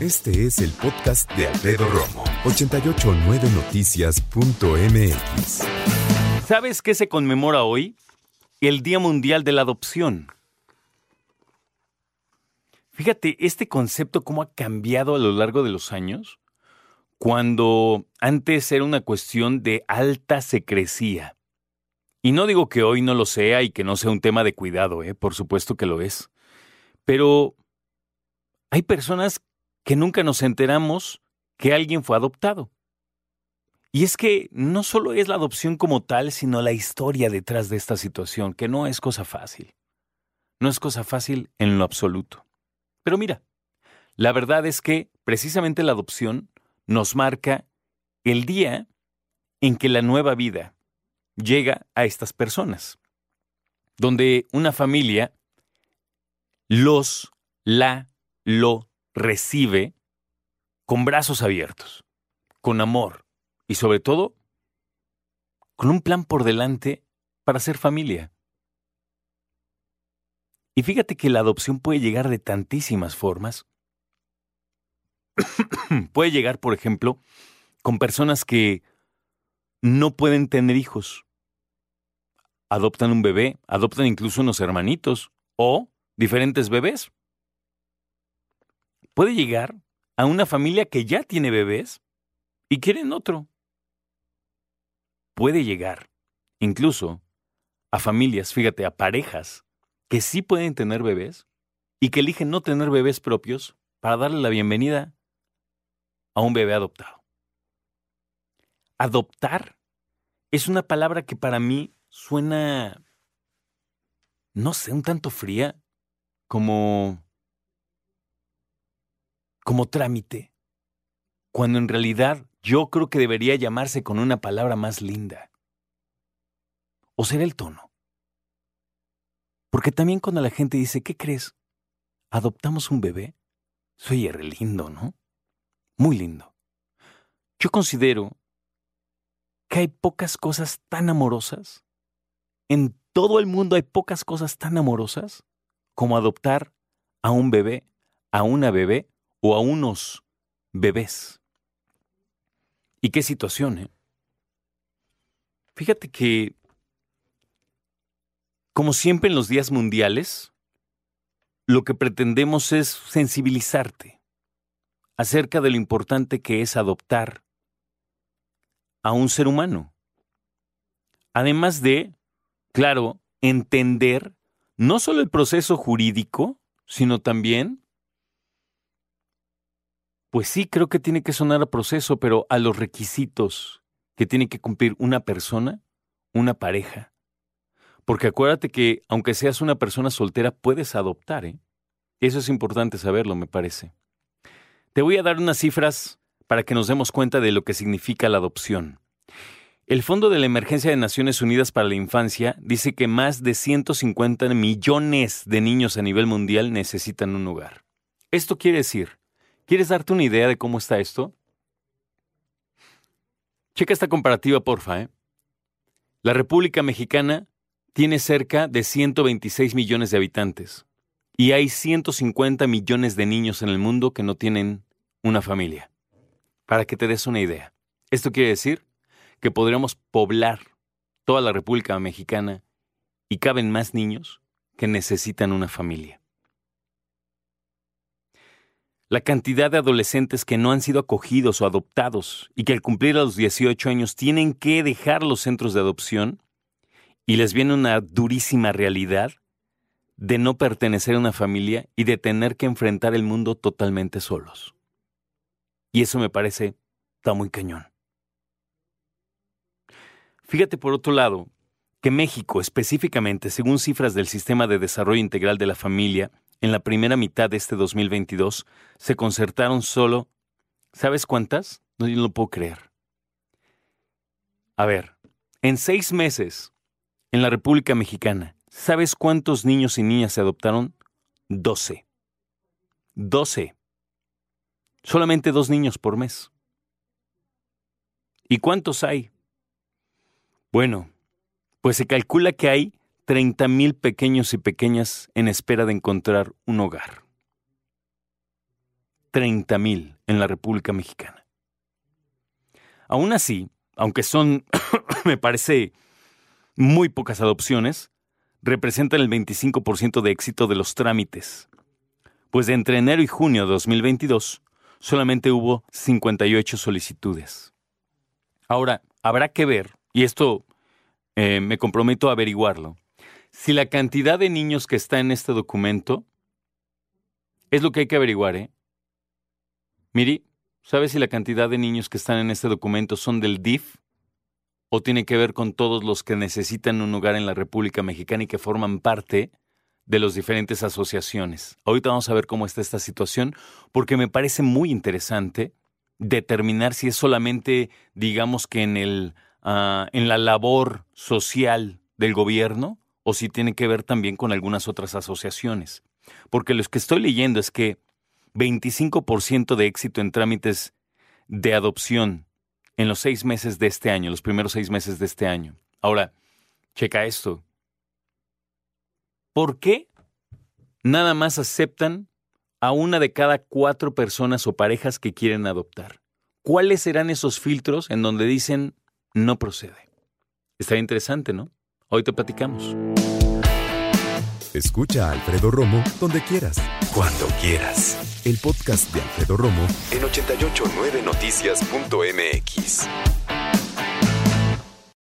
Este es el podcast de Alfredo Romo, 889noticias.mx. ¿Sabes qué se conmemora hoy? El Día Mundial de la Adopción. Fíjate, este concepto cómo ha cambiado a lo largo de los años, cuando antes era una cuestión de alta secrecía. Y no digo que hoy no lo sea y que no sea un tema de cuidado, ¿eh? por supuesto que lo es. Pero hay personas que nunca nos enteramos que alguien fue adoptado. Y es que no solo es la adopción como tal, sino la historia detrás de esta situación, que no es cosa fácil. No es cosa fácil en lo absoluto. Pero mira, la verdad es que precisamente la adopción nos marca el día en que la nueva vida llega a estas personas, donde una familia los, la, lo recibe con brazos abiertos, con amor y sobre todo con un plan por delante para ser familia. Y fíjate que la adopción puede llegar de tantísimas formas. puede llegar, por ejemplo, con personas que no pueden tener hijos. Adoptan un bebé, adoptan incluso unos hermanitos o diferentes bebés puede llegar a una familia que ya tiene bebés y quieren otro. Puede llegar incluso a familias, fíjate, a parejas que sí pueden tener bebés y que eligen no tener bebés propios para darle la bienvenida a un bebé adoptado. Adoptar es una palabra que para mí suena, no sé, un tanto fría, como como trámite, cuando en realidad yo creo que debería llamarse con una palabra más linda. ¿O será el tono? Porque también cuando la gente dice, ¿qué crees? ¿Adoptamos un bebé? Soy lindo, ¿no? Muy lindo. Yo considero que hay pocas cosas tan amorosas. En todo el mundo hay pocas cosas tan amorosas como adoptar a un bebé, a una bebé o a unos bebés. ¿Y qué situación? Eh? Fíjate que, como siempre en los días mundiales, lo que pretendemos es sensibilizarte acerca de lo importante que es adoptar a un ser humano. Además de, claro, entender no solo el proceso jurídico, sino también pues sí, creo que tiene que sonar a proceso, pero a los requisitos que tiene que cumplir una persona, una pareja. Porque acuérdate que aunque seas una persona soltera, puedes adoptar, ¿eh? Eso es importante saberlo, me parece. Te voy a dar unas cifras para que nos demos cuenta de lo que significa la adopción. El Fondo de la Emergencia de Naciones Unidas para la Infancia dice que más de 150 millones de niños a nivel mundial necesitan un hogar. Esto quiere decir ¿Quieres darte una idea de cómo está esto? Checa esta comparativa, porfa. ¿eh? La República Mexicana tiene cerca de 126 millones de habitantes y hay 150 millones de niños en el mundo que no tienen una familia. Para que te des una idea. Esto quiere decir que podríamos poblar toda la República Mexicana y caben más niños que necesitan una familia la cantidad de adolescentes que no han sido acogidos o adoptados y que al cumplir a los 18 años tienen que dejar los centros de adopción y les viene una durísima realidad de no pertenecer a una familia y de tener que enfrentar el mundo totalmente solos. Y eso me parece está muy cañón. Fíjate por otro lado que México específicamente, según cifras del Sistema de Desarrollo Integral de la Familia, en la primera mitad de este 2022 se concertaron solo, ¿sabes cuántas? No, no lo puedo creer. A ver, en seis meses, en la República Mexicana, ¿sabes cuántos niños y niñas se adoptaron? Doce. Doce. Solamente dos niños por mes. ¿Y cuántos hay? Bueno, pues se calcula que hay 30.000 pequeños y pequeñas en espera de encontrar un hogar. 30 mil en la República Mexicana. Aún así, aunque son, me parece, muy pocas adopciones, representan el 25% de éxito de los trámites, pues de entre enero y junio de 2022 solamente hubo 58 solicitudes. Ahora, habrá que ver, y esto eh, me comprometo a averiguarlo, si la cantidad de niños que está en este documento es lo que hay que averiguar, ¿eh? Miri, ¿sabes si la cantidad de niños que están en este documento son del DIF o tiene que ver con todos los que necesitan un lugar en la República Mexicana y que forman parte de las diferentes asociaciones? Ahorita vamos a ver cómo está esta situación porque me parece muy interesante determinar si es solamente, digamos que en, el, ah, en la labor social del gobierno o si tiene que ver también con algunas otras asociaciones. Porque lo que estoy leyendo es que 25% de éxito en trámites de adopción en los seis meses de este año, los primeros seis meses de este año. Ahora, checa esto. ¿Por qué nada más aceptan a una de cada cuatro personas o parejas que quieren adoptar? ¿Cuáles serán esos filtros en donde dicen no procede? Estaría interesante, ¿no? Hoy te platicamos. Escucha a Alfredo Romo donde quieras. Cuando quieras. El podcast de Alfredo Romo en 889noticias.mx.